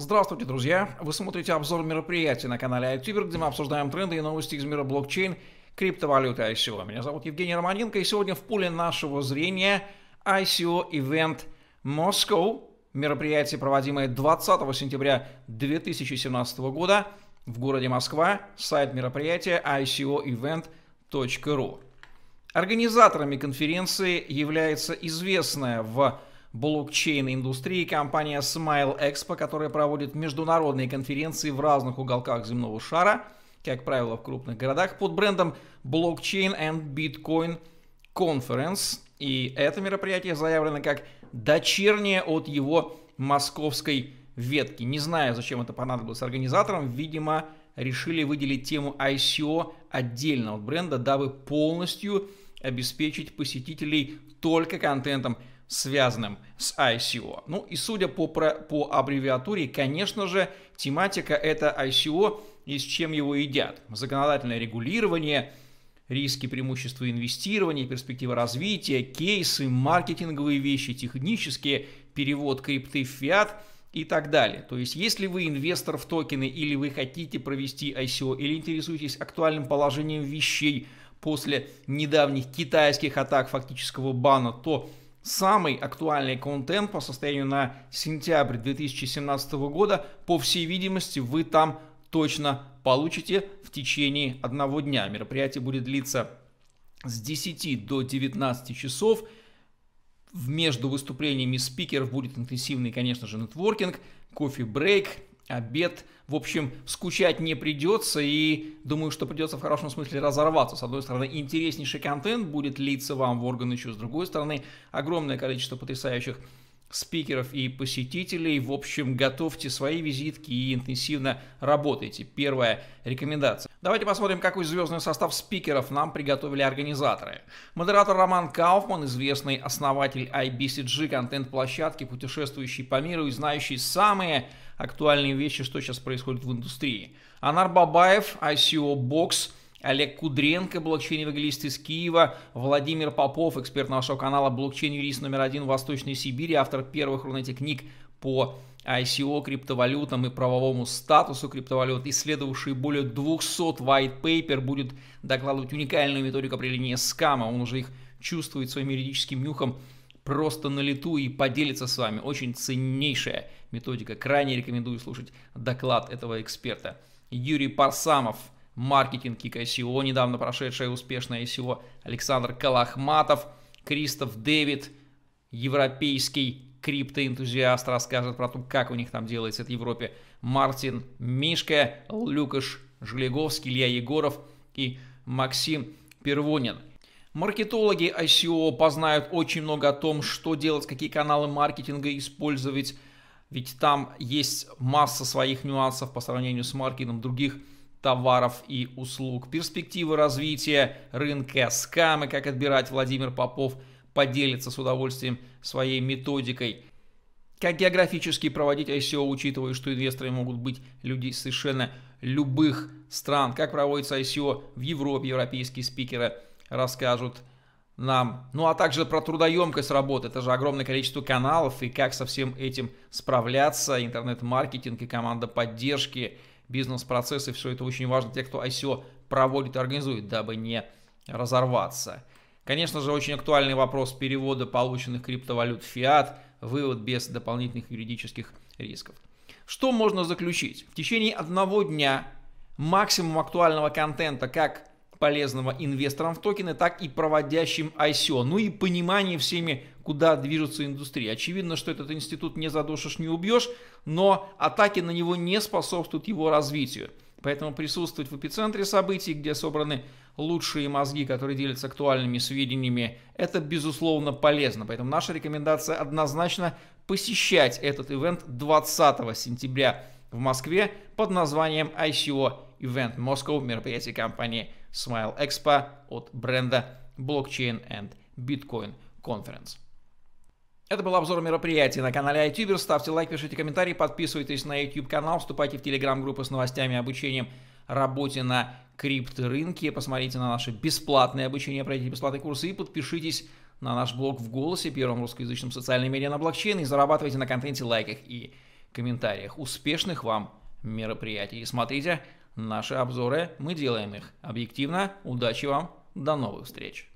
Здравствуйте, друзья! Вы смотрите обзор мероприятий на канале iTuber, где мы обсуждаем тренды и новости из мира блокчейн, криптовалюты ICO. Меня зовут Евгений Романенко, и сегодня в поле нашего зрения ICO Event Moscow, мероприятие, проводимое 20 сентября 2017 года в городе Москва, сайт мероприятия icoevent.ru. Организаторами конференции является известная в блокчейн-индустрии компания Smile Expo, которая проводит международные конференции в разных уголках земного шара, как правило, в крупных городах, под брендом Blockchain and Bitcoin Conference. И это мероприятие заявлено как дочернее от его московской ветки. Не знаю, зачем это понадобилось организаторам. Видимо, решили выделить тему ICO отдельно от бренда, дабы полностью обеспечить посетителей только контентом связанным с ICO. Ну и судя по, по аббревиатуре, конечно же, тематика это ICO и с чем его едят. Законодательное регулирование, риски, преимущества инвестирования, перспективы развития, кейсы, маркетинговые вещи, технические, перевод крипты в фиат и так далее. То есть, если вы инвестор в токены или вы хотите провести ICO или интересуетесь актуальным положением вещей после недавних китайских атак фактического бана, то Самый актуальный контент по состоянию на сентябрь 2017 года, по всей видимости, вы там точно получите в течение одного дня. Мероприятие будет длиться с 10 до 19 часов. Между выступлениями спикеров будет интенсивный, конечно же, нетворкинг, кофе-брейк, обед. В общем, скучать не придется, и думаю, что придется в хорошем смысле разорваться. С одной стороны, интереснейший контент будет литься вам в органы еще, с другой стороны, огромное количество потрясающих спикеров и посетителей. В общем, готовьте свои визитки и интенсивно работайте. Первая рекомендация. Давайте посмотрим, какой звездный состав спикеров нам приготовили организаторы. Модератор Роман Кауфман, известный основатель IBCG, контент-площадки, путешествующий по миру и знающий самые актуальные вещи, что сейчас происходит в индустрии. Анар Бабаев, ICO Box, Олег Кудренко, блокчейн-евангелист из Киева, Владимир Попов, эксперт нашего канала блокчейн-юрист номер один в Восточной Сибири, автор первых Рунете книг по ICO, криптовалютам и правовому статусу криптовалют, исследовавший более 200 white paper, будет докладывать уникальную методику определения скама. Он уже их чувствует своим юридическим нюхом просто на лету и поделится с вами. Очень ценнейшая методика. Крайне рекомендую слушать доклад этого эксперта. Юрий Парсамов, маркетинг и ICO, недавно прошедшая успешная ICO. Александр Калахматов, Кристоф Дэвид, европейский криптоэнтузиаст, расскажет про то, как у них там делается в Европе. Мартин Мишка, Люкаш Жлеговский, Илья Егоров и Максим Первонин. Маркетологи ICO познают очень много о том, что делать, какие каналы маркетинга использовать, ведь там есть масса своих нюансов по сравнению с маркетингом других товаров и услуг. Перспективы развития рынка, скамы, как отбирать Владимир Попов поделится с удовольствием своей методикой. Как географически проводить ICO, учитывая, что инвесторы могут быть люди совершенно любых стран. Как проводится ICO в Европе, европейские спикеры – расскажут нам. Ну а также про трудоемкость работы. Это же огромное количество каналов и как со всем этим справляться. Интернет-маркетинг и команда поддержки, бизнес-процессы. Все это очень важно. Те, кто ICO проводит и организует, дабы не разорваться. Конечно же, очень актуальный вопрос перевода полученных криптовалют в фиат, вывод без дополнительных юридических рисков. Что можно заключить? В течение одного дня максимум актуального контента как полезного инвесторам в токены, так и проводящим ICO. Ну и понимание всеми, куда движется индустрия. Очевидно, что этот институт не задушишь, не убьешь, но атаки на него не способствуют его развитию. Поэтому присутствовать в эпицентре событий, где собраны лучшие мозги, которые делятся актуальными сведениями, это безусловно полезно. Поэтому наша рекомендация однозначно посещать этот ивент 20 сентября в Москве под названием ICO Event Moscow, мероприятие компании Smile Expo от бренда Blockchain and Bitcoin Conference. Это был обзор мероприятий на канале iTuber. Ставьте лайк, пишите комментарии, подписывайтесь на YouTube канал, вступайте в телеграм-группы с новостями и обучением работе на крипторынке. Посмотрите на наше бесплатное обучение, пройдите бесплатные курсы и подпишитесь на наш блог в голосе, первом русскоязычном социальном медиа на блокчейн и зарабатывайте на контенте, лайках и комментариях. Успешных вам мероприятий. И смотрите наши обзоры, мы делаем их объективно. Удачи вам, до новых встреч!